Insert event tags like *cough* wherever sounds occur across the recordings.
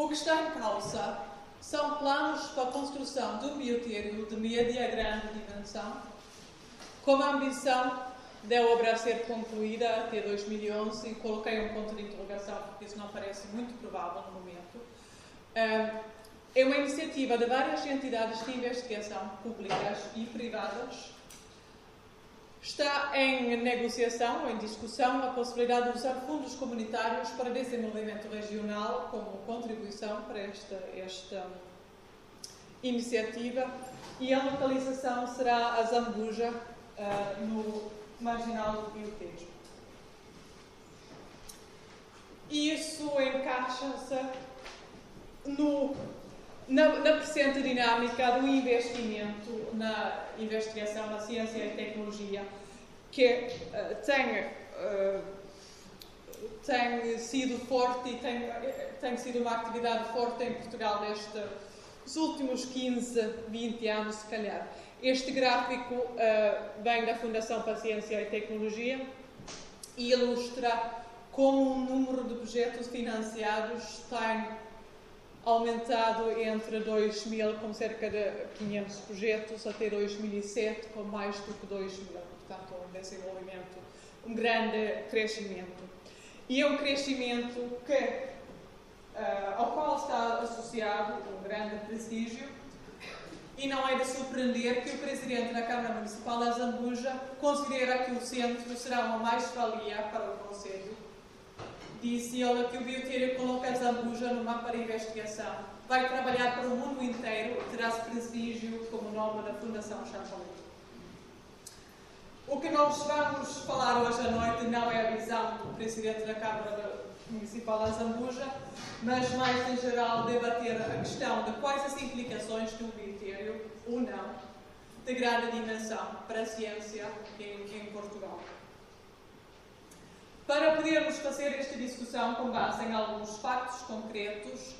O que está em causa são planos para a construção de um biotério de média grande dimensão, com a ambição da obra ser concluída até 2011 e coloquei um ponto de interrogação porque isso não parece muito provável no momento. É uma iniciativa de várias entidades de investigação públicas e privadas. Está em negociação em discussão a possibilidade de usar fundos comunitários para desenvolvimento regional como contribuição para esta, esta iniciativa e a localização será a Zambuja, uh, no marginal do Rio Tejo. E isso encaixa-se no na, na presente dinâmica do investimento na investigação, na ciência e tecnologia, que uh, tem, uh, tem sido forte e tem, tem sido uma atividade forte em Portugal nestes últimos 15, 20 anos, se calhar. Este gráfico uh, vem da Fundação para a Ciência e Tecnologia e ilustra como o número de projetos financiados tem aumentado entre 2000 com cerca de 500 projetos até 2007 com mais do que 2 mil. Portanto, um desenvolvimento, um grande crescimento. E é um crescimento que, uh, ao qual está associado um grande prestígio e não é de surpreender que o Presidente da Câmara Municipal da Zambuja considera que o centro será uma mais-valia para o Conselho disse ele que o biotério coloca Zambuja no mapa de investigação. Vai trabalhar para o mundo inteiro e terá prestígio como nome da Fundação Champalit. O que nós vamos falar hoje à noite não é a visão do Presidente da Câmara Municipal da Zambuja, mas mais em geral debater a questão de quais as implicações de um biotério, ou não, de grande dimensão para a ciência em, em Portugal. Para podermos fazer esta discussão com base em alguns factos concretos,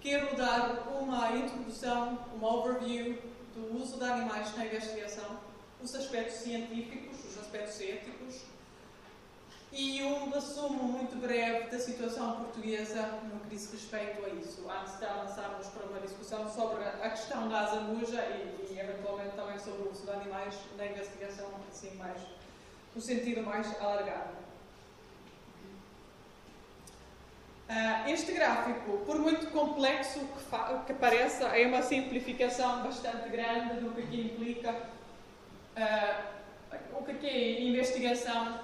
quero dar uma introdução, uma overview do uso de animais na investigação, os aspectos científicos, os aspectos éticos e um resumo muito breve da situação portuguesa no que diz respeito a isso, antes de avançarmos para uma discussão sobre a questão da azamuja e, e eventualmente também sobre o uso de animais na investigação, assim mais, no sentido mais alargado. Uh, este gráfico, por muito complexo que, pareça, é uma simplificação bastante grande do que aqui implica. Uh, o que é investigação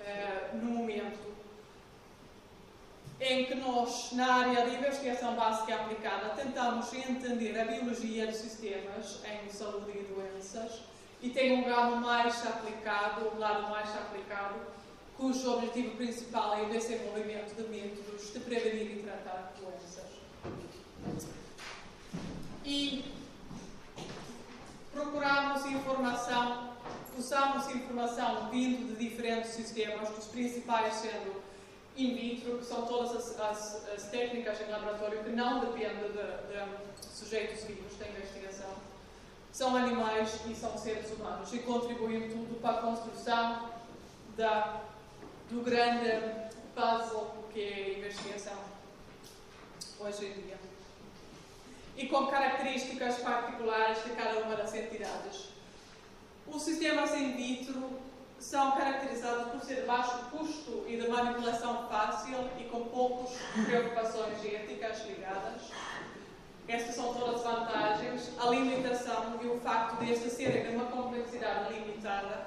uh, no momento. Em que nós, na área de investigação básica aplicada, tentamos entender a biologia dos sistemas em saúde e doenças e tem um grau mais aplicado, um lado mais aplicado, cujo objetivo principal é o desenvolvimento de métodos de prevenir e tratar doenças. E procuramos informação, usamos informação vindo de diferentes sistemas, os principais sendo in vitro, que são todas as, as, as técnicas em laboratório que não dependem de, de sujeitos vivos da investigação. São animais e são seres humanos e contribuem tudo para a construção da do grande puzzle que é a investigação hoje em dia. E com características particulares de cada uma das entidades. Os sistemas in vitro são caracterizados por ser baixo custo e de manipulação fácil e com poucas preocupações éticas ligadas. Estas são todas as vantagens. A limitação e o facto de estas serem de uma complexidade limitada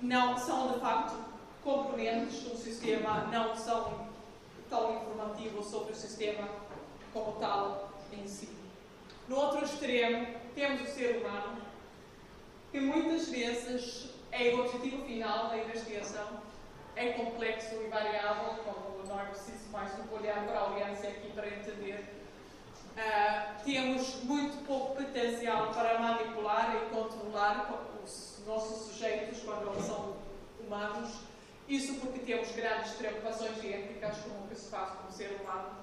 não são, de facto, componentes do sistema não são tão informativos sobre o sistema como tal em si. No outro extremo, temos o ser humano, que muitas vezes é o objetivo final da investigação, é complexo e variável, como não é preciso mais do olhar para a audiência aqui para entender. Uh, temos muito pouco potencial para manipular e controlar os nossos sujeitos quando são humanos isso porque temos grandes preocupações éticas com o que se faz com o ser humano,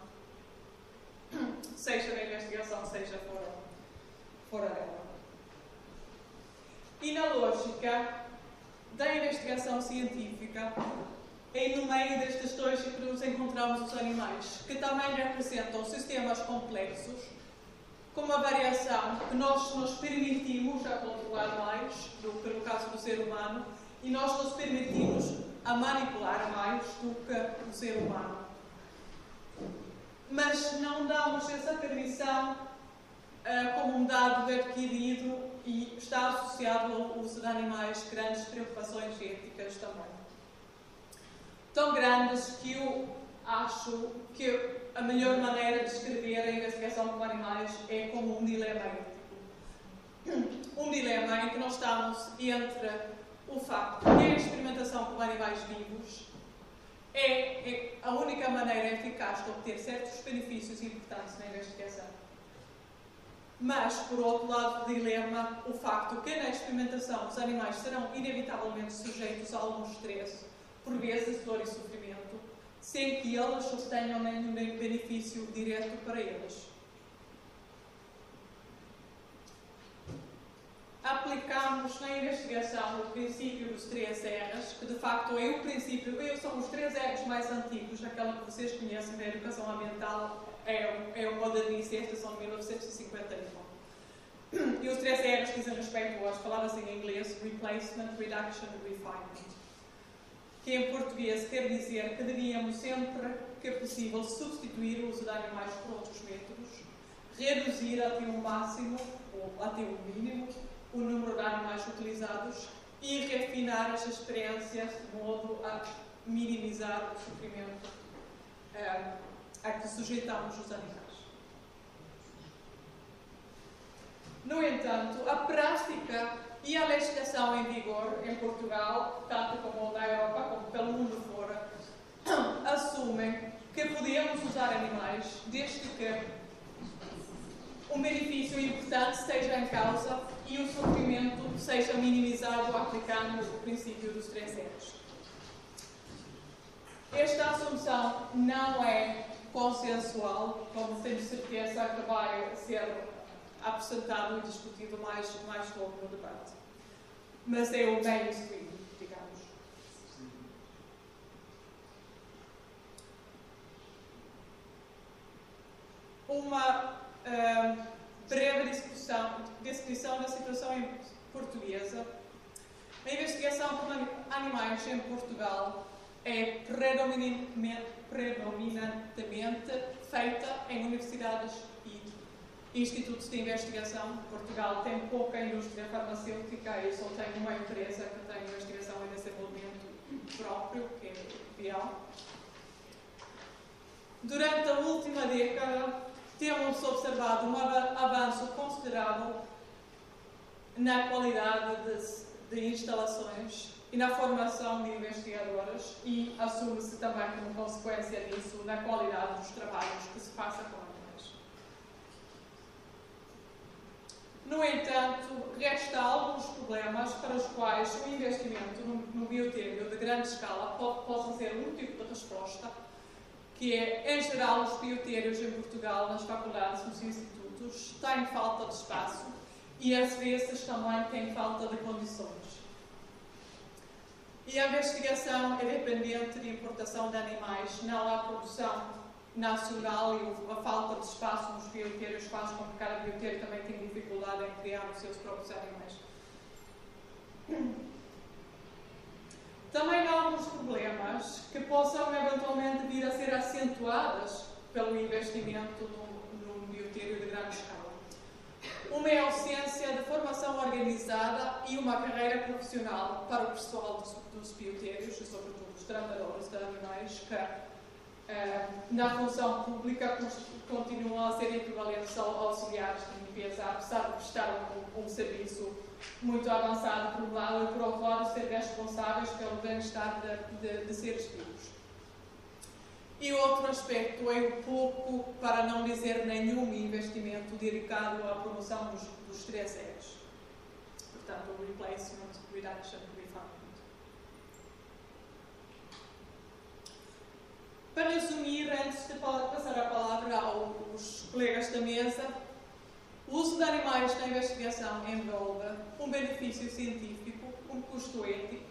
seja na investigação, seja fora, fora dela. E na lógica da investigação científica, é no meio destes dois que nos encontramos os animais, que também representam sistemas complexos, com uma variação que nós nos permitimos a controlar mais do que no caso do ser humano, e nós nos permitimos a manipular mais do que o ser humano. Mas não damos essa permissão uh, como um dado adquirido e está associado ao uso de animais grandes preocupações éticas também. Tão grandes que eu acho que a melhor maneira de descrever a investigação com animais é como um dilema ético. Um dilema em que nós estamos entre o facto de com animais vivos é, é a única maneira eficaz de obter certos benefícios importantes na investigação mas, por outro lado do dilema, o facto que na experimentação os animais serão inevitavelmente sujeitos a algum estresse, por vezes dor e sofrimento, sem que eles obtenham nenhum benefício direto para eles. Aplicamos na investigação o princípio dos três R's, que de facto é o princípio, são os três R's mais antigos, aquela que vocês conhecem da educação ambiental é, é o modernista, são de 1951. E os três R's dizem respeito às palavras em inglês Replacement, Reduction Refinement. Que em português quer dizer que devíamos sempre que possível substituir o uso de animais por outros métodos, reduzir até o máximo ou até o mínimo utilizados e refinar as experiências de modo a minimizar o sofrimento. Uh, a que sujeitamos os animais. No entanto, a prática e a legislação em vigor em Portugal, tanto como na Europa como pelo mundo fora, *coughs* assumem que podemos usar animais desde que um benefício importante esteja em causa e o sofrimento seja minimizado aplicando o princípio dos três R's. Esta assunção não é consensual, como tenho certeza que vai ser apresentado e discutido mais, mais logo no debate. Mas é o mainstream, digamos. Uma uh, descrição da situação portuguesa. A investigação por animais em Portugal é predominantemente feita em universidades e institutos de investigação. Portugal tem pouca indústria farmacêutica e só tem uma empresa que tem investigação e desenvolvimento próprio, que é o PIAL. Durante a última década, temos observado um avanço considerável na qualidade de, de instalações e na formação de investigadoras e assume-se também como consequência disso na qualidade dos trabalhos que se faça com animais. No entanto, resta alguns problemas para os quais o investimento no, no biotério de grande escala pode, possa ser um tipo de resposta, que é, em geral, os biotérios em Portugal, nas faculdades, nos institutos, têm falta de espaço e às vezes também têm falta de condições. E a investigação é dependente de importação de animais, não há produção nacional e a falta de espaço nos biotérios faz com que cada biotério também tenha dificuldade em criar os seus próprios animais. Também há alguns problemas que possam eventualmente vir a ser acentuados pelo investimento num, biotério de grande escala. Uma é a ausência de formação organizada e uma carreira profissional para o pessoal dos, dos biotérios, e sobretudo os tratadores de animais, que eh, na função pública continuam a ser equivalentes aos auxiliares de limpeza, apesar de prestar um, um serviço muito avançado por um lado e por outro lado ser responsáveis pelo bem-estar de, de, de seres vivos. E outro aspecto é o pouco, para não dizer nenhum, investimento dedicado à promoção dos, dos três R's. Portanto, o replacement, reduction refinement. Para resumir, antes de passar a palavra aos colegas da mesa, o uso de animais na investigação envolve um benefício científico, um custo ético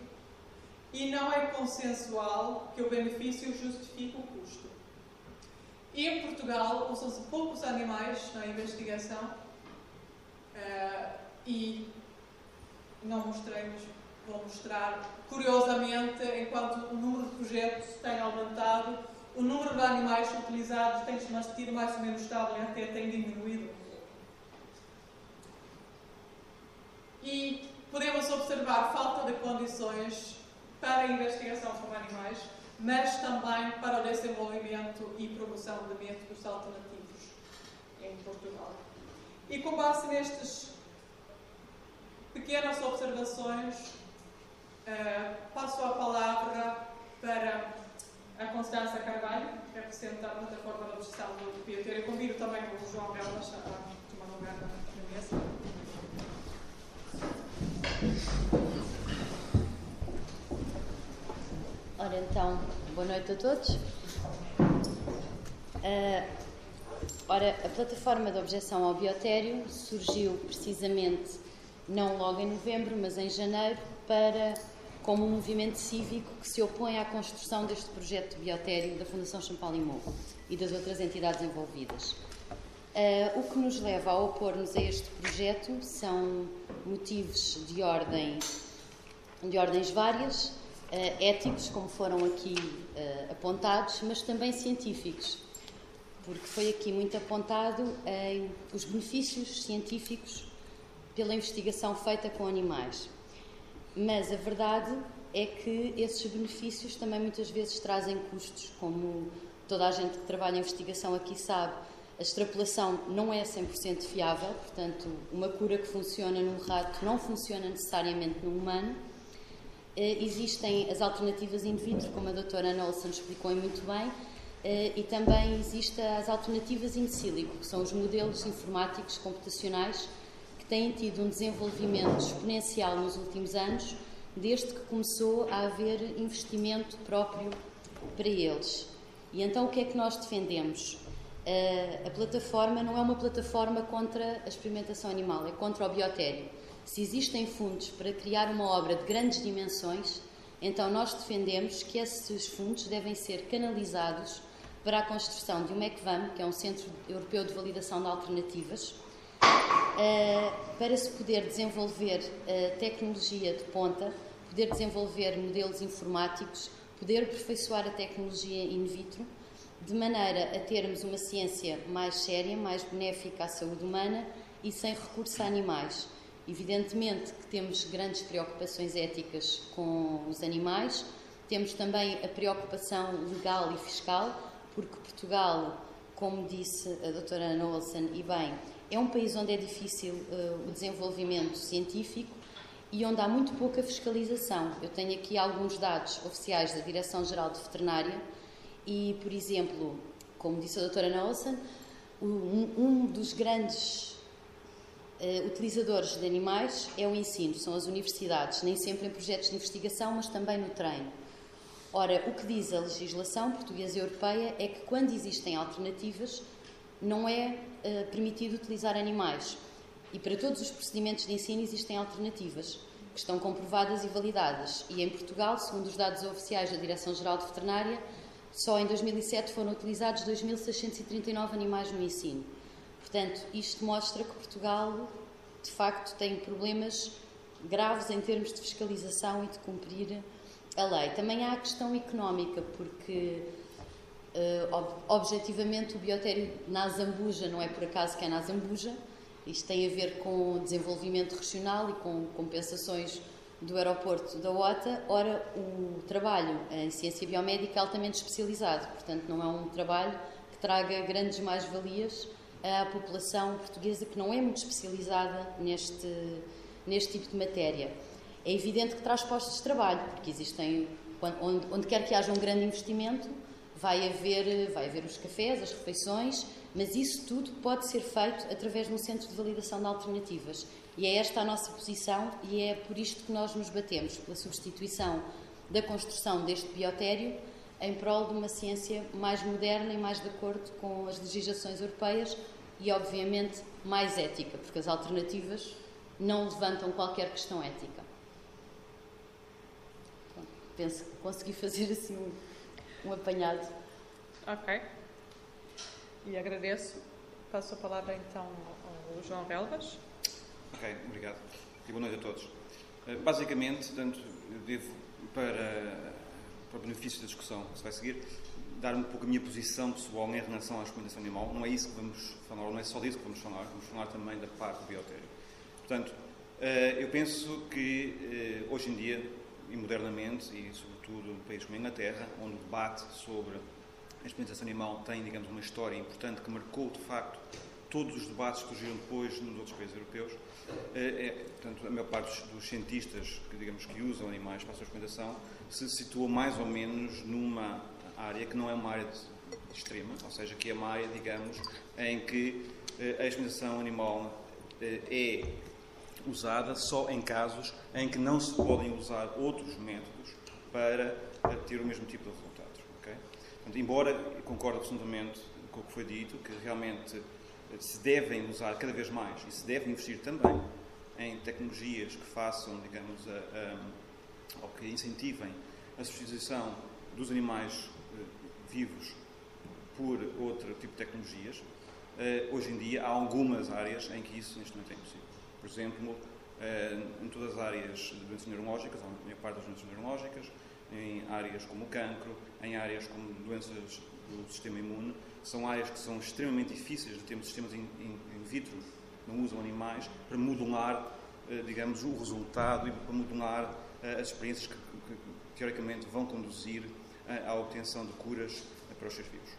e não é consensual que o benefício justifique o custo. Em Portugal usam-se poucos animais na investigação uh, e não mostrei, mas vou mostrar. Curiosamente, enquanto o número de projetos tem aumentado, o número de animais utilizados tem se mantido mais ou menos estável e até tem diminuído. E podemos observar falta de condições para a investigação com animais, mas também para o desenvolvimento e promoção de métodos alternativos em Portugal. E com base nestes pequenas observações, uh, passo a palavra para a Constância Carvalho, que representa a plataforma de objeção do Bioteoria. Convido também o João Belas a tomar lugar na mesa. Ora então, boa noite a todos. Uh, ora, a plataforma de objeção ao biotério surgiu precisamente não logo em novembro, mas em janeiro, para como um movimento cívico que se opõe à construção deste projeto de biotério da Fundação Champalimau e das outras entidades envolvidas. Uh, o que nos leva a opor-nos a este projeto são motivos de ordem de ordens várias, éticos, como foram aqui uh, apontados, mas também científicos, porque foi aqui muito apontado em os benefícios científicos pela investigação feita com animais. Mas a verdade é que esses benefícios também muitas vezes trazem custos, como toda a gente que trabalha em investigação aqui sabe, a extrapolação não é 100% fiável, portanto, uma cura que funciona num rato não funciona necessariamente no humano. Eh, existem as alternativas in vitro, como a doutora Ana Olsen explicou muito bem, eh, e também existem as alternativas in silico, que são os modelos informáticos computacionais têm tido um desenvolvimento exponencial nos últimos anos, desde que começou a haver investimento próprio para eles. E então o que é que nós defendemos? A plataforma não é uma plataforma contra a experimentação animal, é contra o biotério. Se existem fundos para criar uma obra de grandes dimensões, então nós defendemos que esses fundos devem ser canalizados para a construção de um MECVAM, que é um Centro Europeu de Validação de Alternativas, uh, para se poder desenvolver uh, tecnologia de ponta, poder desenvolver modelos informáticos, poder aperfeiçoar a tecnologia in vitro, de maneira a termos uma ciência mais séria, mais benéfica à saúde humana e sem recurso a animais. Evidentemente que temos grandes preocupações éticas com os animais, temos também a preocupação legal e fiscal, porque Portugal, como disse a doutora Ana Olsen, e bem, é um país onde é difícil uh, o desenvolvimento científico e onde há muito pouca fiscalização. Eu tenho aqui alguns dados oficiais da Direção-Geral de Veterinária e, por exemplo, como disse a doutora Nelson, um, um dos grandes uh, utilizadores de animais é o ensino, são as universidades, nem sempre em projetos de investigação, mas também no treino. Ora, o que diz a legislação portuguesa e europeia é que quando existem alternativas, não é uh, permitido utilizar animais. E para todos os procedimentos de ensino existem alternativas que estão comprovadas e validadas. E em Portugal, segundo os dados oficiais da Direção-Geral de Veterinária, só em 2007 foram utilizados 2.639 animais no ensino. Portanto, isto mostra que Portugal, de facto, tem problemas graves em termos de fiscalização e de cumprir a lei. Também há a questão económica, porque Uh, objetivamente, o biotério na Zambuja não é por acaso que é na Zambuja. Isto tem a ver com desenvolvimento regional e com compensações do aeroporto da OTA. Ora, o trabalho em ciência biomédica é altamente especializado, portanto, não é um trabalho que traga grandes mais-valias à população portuguesa que não é muito especializada neste, neste tipo de matéria. É evidente que traz postos de trabalho, porque existem, onde, onde quer que haja um grande investimento, vai haver, vai haver os cafés, as refeições, mas isso tudo pode ser feito através de um centro de validação de alternativas. E é esta a nossa posição e é por isto que nós nos batemos, pela substituição da construção deste biotério em prol de uma ciência mais moderna e mais de acordo com as legislações europeias e, obviamente, mais ética, porque as alternativas não levantam qualquer questão ética. penso que consegui fazer assim um, um apanhado. Ok. E agradeço. Passo a palavra então ao João Relvas. Ok, obrigado. E boa noite a todos. Eh, basicamente, tanto devo, para, para benefício da discussão que se vai seguir, dar um pouco a minha posição pessoal em relação à exploração animal. Não é isso que vamos falar, não é só disso que vamos falar, vamos falar também da parte do biotério. Portanto, eh, eu penso que eh, hoje em dia, e modernamente, e sobretudo num país como a Inglaterra, onde o debate sobre a experimentação animal tem, digamos, uma história importante que marcou, de facto, todos os debates que surgiram depois nos outros países europeus, eh, é, portanto, a maior parte dos, cientistas que, digamos, que usam animais para a sua experimentação se situa mais ou menos numa área que não é uma área de, extrema, ou seja, que é uma área, digamos, em que a experimentação animal é usada só em casos em que não se podem usar outros métodos para ter o mesmo tipo de resultados. Okay? Portanto, embora concordo absolutamente com o que foi dito, que realmente se devem usar cada vez mais e se deve investir também em tecnologias que façam, digamos, a, a, ou que incentivem a substituição dos animais eh, vivos por outro tipo de tecnologias, eh, hoje em dia há algumas áreas em que isso neste momento é impossível. Por exemplo, eh, em todas as áreas de doenças neurológicas, ou maior parte das doenças neurológicas, em áreas como o cancro, em áreas como doenças do sistema imune, são áreas que são extremamente difíceis de termos sistemas in, in, in vitro, não usam animais, para modular, eh, digamos, o resultado e para modular eh, as experiências que, que, teoricamente vão conduzir à obtenção de curas para os seres vivos.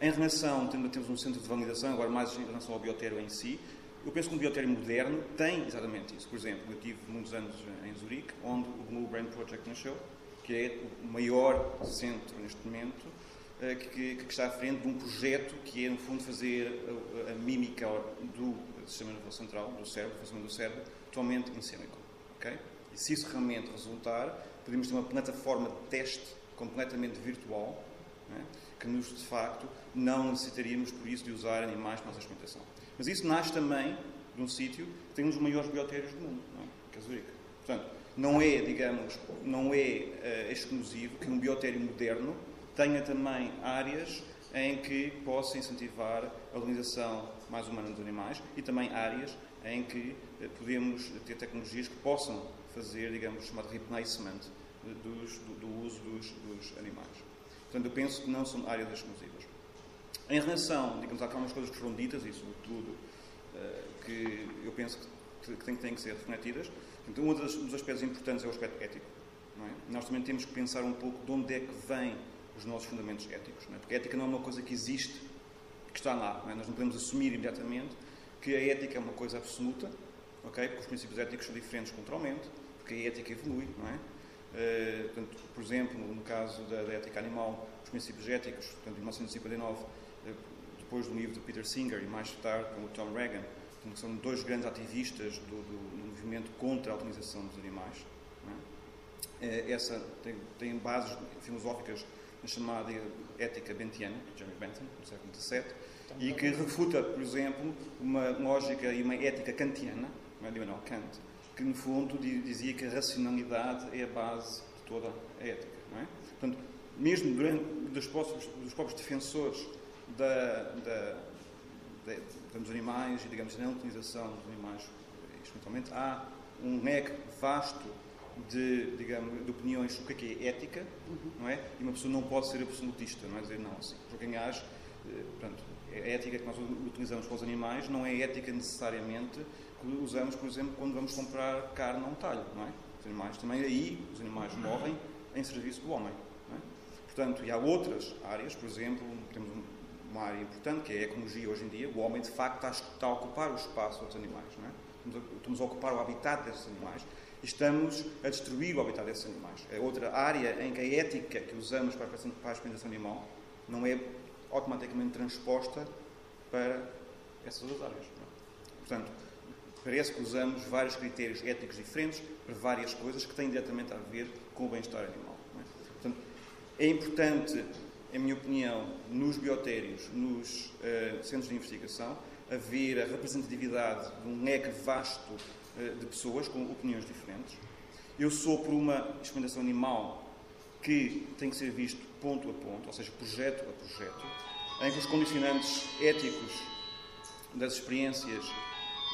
Em relação, temos um centro de validação, agora mais em relação ao biotério em si, eu penso que um biotério moderno tem exatamente isso. Por exemplo, eu tive muitos anos em Zurique, onde o Blue Brain Project nasceu, que é o maior centro neste momento eh, que, que, está à frente de um projeto que é, no fundo, fazer a, a mímica do sistema nervoso central, do cérebro, do funcionamento do cérebro, totalmente em sílico. Okay? E se isso realmente resultar, podemos ter uma plataforma de teste completamente virtual, né, que nos, de facto, não necessitaríamos, por isso, de usar animais para a nossa experimentação. Mas isso nasce também de um sítio que tem um dos maiores biotérios do mundo, não é? que é Zurique. Portanto, não é, digamos, não é uh, exclusivo que um biotério moderno tenha também áreas em que possa incentivar a utilização mais humana dos animais e também áreas em que uh, podemos ter tecnologias que possam fazer, digamos, chamado replacement dos, do, do, uso dos, dos animais. Portanto, eu penso que não são áreas exclusivas. Em relação, digamos, àquelas coisas que foram ditas e, sobretudo, uh, que eu penso que, que, têm, que ser refletidas, então, um dos aspectos importantes é o aspecto ético. É? Nós também temos que pensar um pouco de onde é que vêm os nossos fundamentos éticos. É? Porque a ética não é uma coisa que existe, que está lá. Não é? Nós não podemos assumir imediatamente que a ética é uma coisa absoluta, okay? porque os princípios éticos são diferentes culturalmente, porque a ética evolui. Não é? Uh, portanto, por exemplo, no caso da, da, ética animal, os princípios éticos, portanto, em 1959, depois do livro de Peter Singer e mais tarde com o Tom Reagan, que são dois grandes ativistas do, do, movimento contra a utilização dos animais. É? Essa tem, tem, bases filosóficas chamada ética bentiana, de Jeremy Bentham, do século XVII, e que refuta, por exemplo, uma lógica e uma ética kantiana, não é Kant, que no fundo dizia que a racionalidade é a base de toda a ética. É? Portanto, mesmo durante, dos, próprios, dos próprios defensores da, da, da, dos animais e, digamos, da utilização dos animais instrumentalmente, há um leque vasto de, digamos, de opiniões sobre o que é, que é ética, uhum. não é? E uma pessoa não pode ser absolutista, não é dizer não, assim, por quem age, eh, portanto, a ética que nós utilizamos com os animais não é ética necessariamente que usamos, por exemplo, quando vamos comprar carne a um talho, não é? Os animais também aí, os animais morrem em serviço do homem, não é? Portanto, e há outras áreas, por exemplo, temos uma área importante, que é a ecologia hoje em dia, o homem de facto está, a ocupar o espaço dos animais, não é? Estamos a ocupar o habitat desses animais estamos a destruir o habitat desses animais. É outra área em que a ética que usamos para a experimentação animal não é automaticamente transposta para essas outras áreas. É? Portanto, parece que usamos vários critérios éticos diferentes para várias coisas que têm diretamente a ver com o bem-estar animal. É? Portanto, é importante em minha opinião, nos biotérios, nos uh, centros de investigação, haver a representatividade de um leque vasto de pessoas com opiniões diferentes. Eu sou por uma experimentação animal que tem que ser visto ponto a ponto, ou seja, projeto a projeto, em que os condicionantes éticos das experiências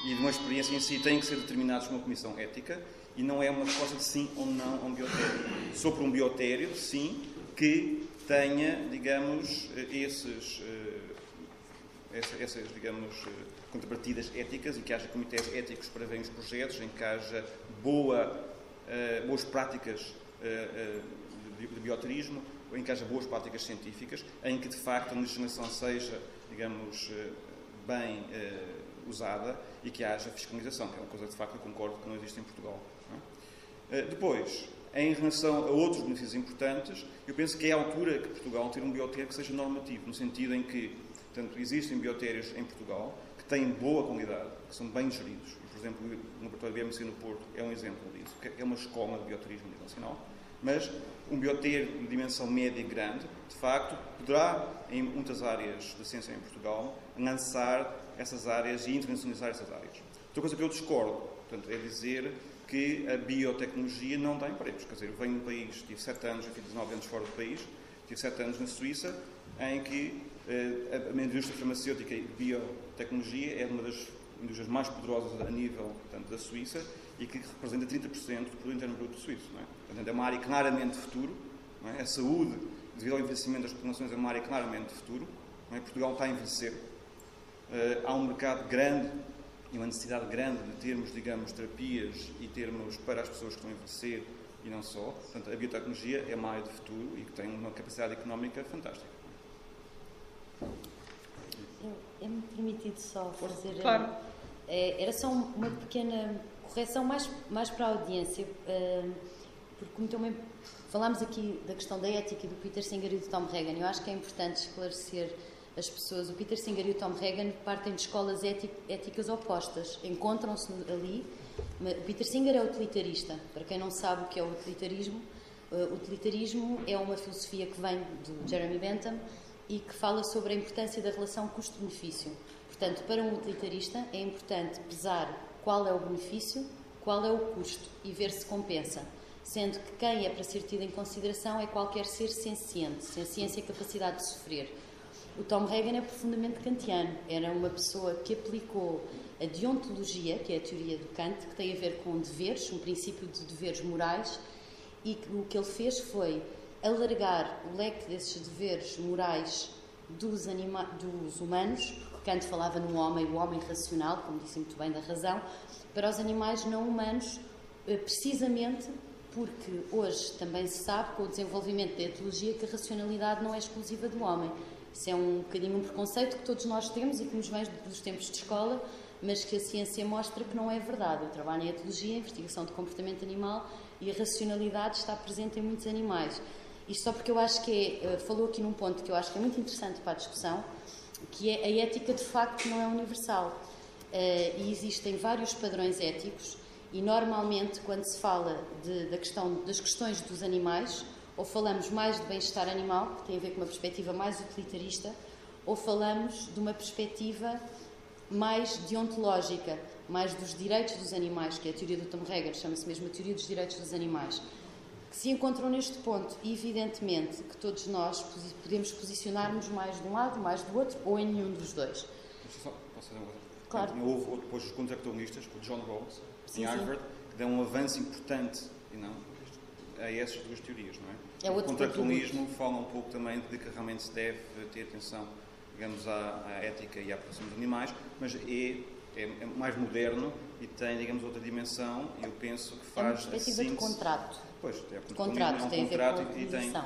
e de uma experiência em si têm que ser determinados por uma comissão ética e não é uma resposta de sim ou não a um biotério. Por um biotério, sim, que tenha, digamos, esses, eh, essas, digamos, eh, contrapartidas éticas e que haja comitês éticos para ver os projetos, em que haja boa, eh, boas práticas de bioterismo, em que haja boas práticas científicas, em que de facto a legislação seja, digamos, bem usada e que haja fiscalização, que é uma coisa de facto eu concordo que não existe em Portugal. É? Depois, em relação a outros benefícios importantes, eu penso que é a altura que Portugal ter um biotério que seja normativo, no sentido em que, portanto, existem biotérios em Portugal que têm boa qualidade, que são bem geridos. Por exemplo, o laboratório BMC no Porto é um exemplo disso, é uma escola de bioterismo nacional. Mas um biotério de dimensão média e grande, de facto, poderá, em muitas áreas da ciência em Portugal, lançar essas áreas e internacionalizar essas áreas. Outra coisa que eu discordo, portanto, é dizer que a biotecnologia não dá empregos. Quer dizer, eu venho um país, tive 7 anos, eu fiz 19 anos fora do país, tive 7 anos na Suíça, em que a indústria farmacêutica e biotecnologia é uma das indústrias mais poderosas a nível portanto, da Suíça e que representa 30% do produto interno bruto suíço. Não é? Portanto, é uma área claramente de futuro. É? A saúde, devido ao envelhecimento das populações, é uma área claramente de futuro. É? Portugal está a envelhecer. Uh, há um mercado grande e uma necessidade grande de termos, digamos, terapias e termos para as pessoas que estão a envelhecer e não só. Portanto, a biotecnologia é uma área de futuro e que tem uma capacidade económica fantástica. É-me permitido só fazer. Claro. É, era só uma pequena correção mais, mais para a audiência, uh, porque como também falámos aqui da questão da ética do Peter Singer e do Tom Reagan, eu acho que é importante esclarecer as pessoas. O Peter Singer e o Tom Reagan partem de escolas éticas opostas, encontram-se ali. O Peter Singer é utilitarista. Para quem não sabe o que é o utilitarismo, o utilitarismo é uma filosofia que vem do Jeremy Bentham e que fala sobre a importância da relação custo-benefício. Portanto, para um utilitarista é importante pesar qual é o benefício, qual é o custo e ver se compensa. Sendo que quem é para ser tido em consideração é qualquer ser senciente, senciência e capacidade de sofrer. O Tom Reagan é profundamente kantiano. Era uma pessoa que aplicou a deontologia, que é a teoria do Kant, que tem a ver com deveres, um princípio de deveres morais, e o que ele fez foi alargar o leque desses deveres morais dos, anima dos humanos, porque Kant falava no homem, o homem racional, como disse muito bem da razão, para os animais não humanos, eh, precisamente porque hoje também se sabe, com o desenvolvimento da etologia, que a racionalidade não é exclusiva do homem. Isso é um bocadinho um preconceito que todos nós temos e que nos vem dos tempos de escola, mas que a ciência mostra que não é verdade. Eu trabalho em etologia, investigação de comportamento animal e a racionalidade está presente em muitos animais. Isto só porque eu acho que é, eh, falou aqui num ponto que eu acho que é muito interessante para a discussão, que é a ética de facto não é universal. Uh, e existem vários padrões éticos e normalmente quando se fala de, da questão, das questões dos animais, ou falamos mais de bem-estar animal, que tem a ver com uma perspectiva mais utilitarista, ou falamos de uma perspectiva mais deontológica, mais dos direitos dos animais, que é a teoria do Tom Reger, chama-se mesmo a teoria dos direitos dos animais, se encontram neste ponto. E, evidentemente, que todos nós podemos posicionar-nos mais de um lado, mais do outro, ou em nenhum dos dois. Só, posso fazer uma coisa? Claro. Houve depois os contractualistas, com o John Rawls, em Harvard, que dão um avanço importante e não, a essas duas teorias, não é? É o contratualismo fala um pouco também de que realmente se deve ter atenção, digamos, à, à ética e à proteção dos animais, mas é, é, é, mais moderno e tem, digamos, outra dimensão e eu penso que faz... É uma perspectiva de contrato. Pois, é, é um tem contrato a ver com a e tem... É?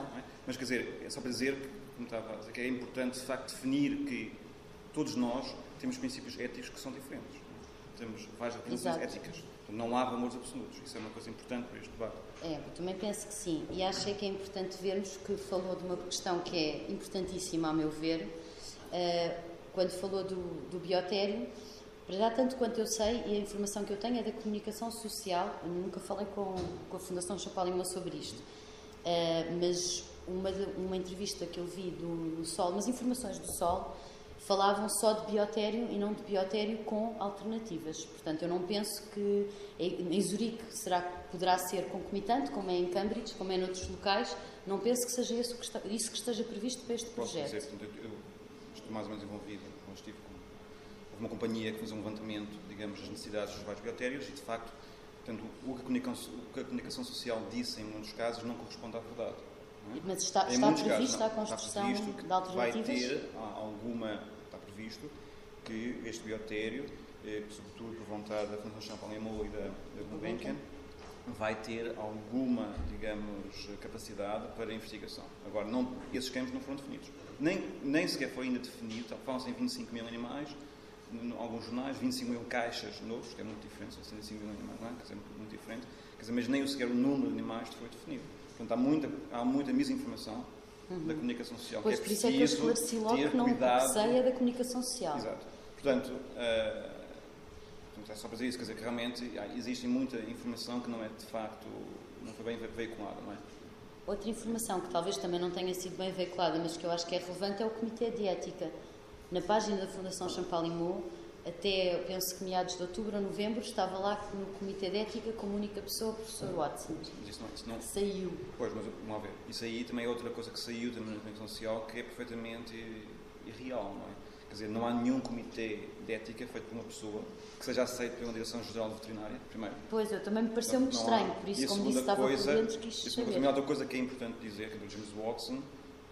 Mas quer dizer, é só para dizer, como estava a dizer, que é importante de facto definir que todos nós temos princípios éticos que são diferentes. É? Temos várias definições éticas. Não há valores absolutos. Isso é uma coisa importante para este debate. É, eu também penso que sim. E acho que é importante vermos que falou de uma questão que é importantíssima, a meu ver, uh, quando falou do, do biotério. Para já, tanto quanto eu sei, e a informação que eu tenho é da comunicação social. Eu nunca falei com, com a Fundação Chapalimau sobre isto. Uh, mas uma, uma entrevista que eu vi do, do Sol, umas informações do Sol, falavam só de biotério e não de biotério com alternativas. Portanto, eu não penso que em Zurique será, poderá ser concomitante, como é em Cambridge, como é noutros locais. Não penso que seja isso que, está, isso que esteja previsto para este Posso projeto. Dizer, portanto, eu, eu estou mais ou menos envolvido, estive com houve uma companhia que fez um levantamento, digamos, das necessidades dos vários biotérios e, de facto, portanto, o que a comunicação, o que a comunicação social disse em muitos casos não corresponde à verdade. é? Mas está, está prevista casos, a construção está previsto de alternativas? Vai ter alguma, está previsto que este biotério, eh, sobretudo por vontade da Fundação Champalimau e da, da Gulbenkian, vai ter alguma, digamos, capacidade para investigação. Agora, não, esses campos não foram definidos. Nem, nem sequer foi ainda definido, falam-se em 25 mil animais, em alguns jornais, 25 mil caixas novos, que é muito diferente, são 65 mil animais, não é? Muito, muito diferente. Quer dizer, mas nem sequer o número de animais foi definido. Portanto, há muita, há muita misinformação da comunicação social. Pois, que é por isso é que eu esclareci logo que não receia da comunicação social. Exato. Portanto, portanto, é só para dizer isso, quer dizer que realmente há- existe muita informação que não é de facto, não foi bem ve- veiculada, não é? Outra informação que talvez também não tenha sido bem veiculada, mas que eu acho que é relevante, é o Comitê de Ética. Na página da Fundação Champalimau, até penso que meados de outubro ou novembro, estava lá no Comitê de Ética como única pessoa o professor Watson. Mas isso não, isso não, Saiu. Pois, mas vamos ver. Isso aí também é outra coisa que saiu na comunicação social que é perfeitamente irreal, não é? Quer dizer, não há nenhum comitê de ética feito por uma pessoa que seja aceito pela Direção-Geral Veterinária, primeiro. Pois, eu também me pareceu muito Não há. estranho, por isso, como segunda disse, estava por coisa- dentro, quis segunda, saber. também há outra coisa que é importante dizer, que é do James Watson,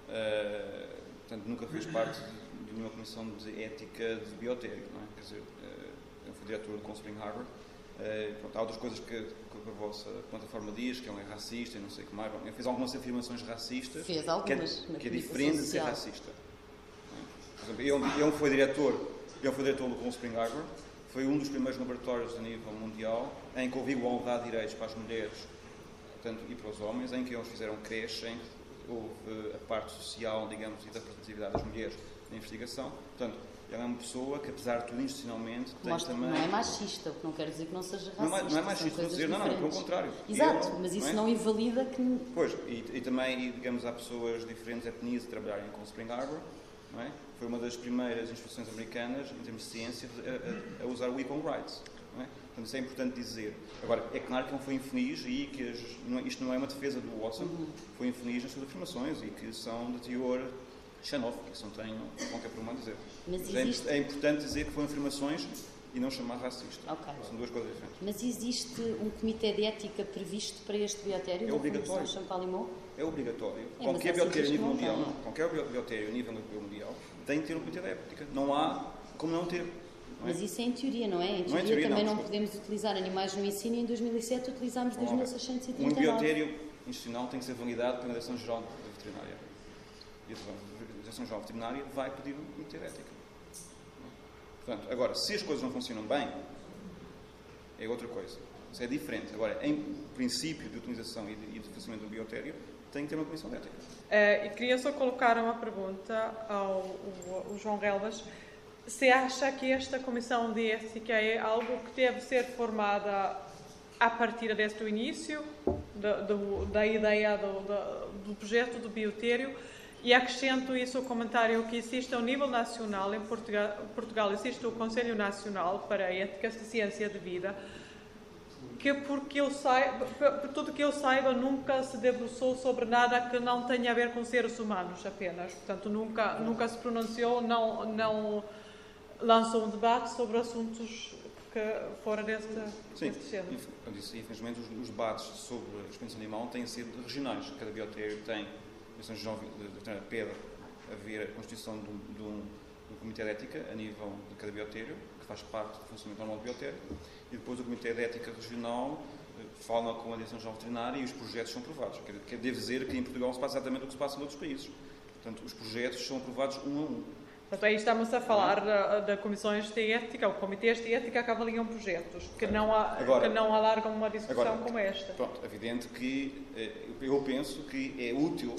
eh, portanto, nunca fez parte de nenhuma comissão de ética de biotério, não é? Quer dizer, eh, eu fui diretor do Cold Spring Harbor, eh, pronto, há outras coisas que, que a vossa plataforma diz, que ele é racista e não sei o que mais. Bom, ele fez algumas afirmações racistas, Fez que é, algumas que é diferente de ser social. racista. é? Por exemplo, ele, ele foi diretor, ele foi diretor do Cold Spring Harbor, foi um dos primeiros laboratórios a nível mundial em que houve igualdade de direitos para as mulheres portanto, e para os homens, em que eles fizeram creche, em que houve a parte social, digamos, e da representatividade das mulheres na investigação. Portanto, ela é uma pessoa que, apesar de tudo, institucionalmente, tem Mostra também... não é machista, o que não quer dizer que não seja racista. Não é, não é machista, coisas dizer, não, não, pelo contrário. Exato, Ele, mas isso é? não invalida que Pois, e, e também, digamos, há pessoas de diferentes etnias a trabalharem com Spring Harbor, não é? Foi uma das primeiras instituições americanas, em termos de ciência, a, a- a usar o Equal Rights, não é? Portanto, isso é importante dizer. Agora, é claro que não foi infeliz e que as- não é- isto não é uma defesa do Watson, foi infeliz nas suas afirmações e que são de teor xenófobo, isso não tem qualquer problema a dizer. Mas é, existe- é importante dizer que foram afirmações e não chamar racista. Ok. São duas coisas diferentes. Mas existe um comitê de ética previsto para este biotério É obrigatório. Champalimau? É obrigatório. É, mas qualquer biotério a nível não mundial, não. Qualquer bio- biotério a nível mundial tem que ter um comitê de ética. Não há como não ter. não é? Mas isso é em teoria, não é? Em teoria, teoria, também não, não, podemos utilizar animais no ensino e em 2007 utilizámos Vamos lá ver. 2639. Um biotério institucional tem que ser validado pela Direção-Geral da Veterinária. E a Direção-Geral da Veterinária vai pedir um comitê de ética. Portanto, agora, se as coisas não funcionam bem, é outra coisa. Isso é diferente. Agora, em princípio de utilização e de, de funcionamento do biotério, tem que ter uma comissão de ética. Eh, e queria só colocar uma pergunta ao, ao- ao João Relvas. Se acha que esta comissão de ética é algo que deve ser formada a partir desde o início da, do- da ideia do, do projeto do biotério? E acrescento isso ao comentário que existe ao nível nacional, em Portugal, Portugal existe o Conselho Nacional para a Ética de Ciência de Vida, que porque eu saiba, por tudo que eu saiba, nunca se debruçou sobre nada que não tenha a ver com seres humanos apenas. Portanto, nunca, nunca se pronunciou, não, não lançou um debate sobre assuntos que fora deste, Sim, deste género. infelizmente os, os debates sobre a experiência animal têm sido regionais. Cada biotério tem, Direção Geral Veterinária pede haver a constituição de um, de um- de um comitê de ética a nível de cada biotério, que faz parte do funcionamento normal do biotério, e depois o comitê de ética regional eh, fala com a Direção-Geral Veterinária e os projetos são aprovados. Quer, quer dizer que em Portugal se passa exatamente o que se passa em outros países. Portanto, os projetos são aprovados um a um. Portanto, aí estamos a falar da- de, comissões de ética, ou comitês de ética que avaliam projetos, que não, Agora- que não alargam uma discussão Agora- como esta. Pronto, é evidente que eh, eu penso que é útil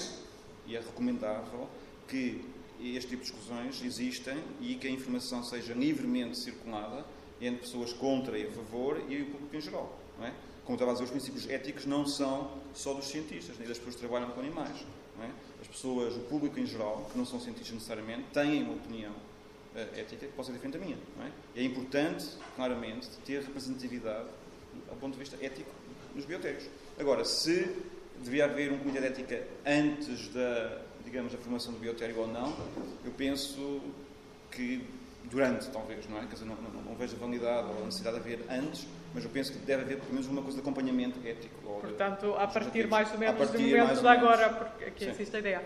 e é recomendável que este tipo de discussões existem e que a informação seja livremente circulada entre pessoas contra e a favor e o público em geral. Não é? Como estava a dizer, os princípios éticos não são só dos cientistas, nem das pessoas que trabalham com animais. É? As pessoas, o público em geral, que não são cientistas necessariamente, têm uma opinião uh, ética que possa ser diferente da minha. É? É importante, claramente, ter representatividade ao ponto de vista ético nos biotérios. Agora, se devia haver um comitê de ética antes da, digamos, da formação do biotério ou não, eu penso que durante, talvez, não é? Quer dizer, não, não, não vejo a validade ou a necessidade de haver antes, mas eu penso que deve haver pelo menos uma coisa de acompanhamento ético. Portanto, a partir mais ou menos do momento de agora, porque aqui Sim. existe a ideia.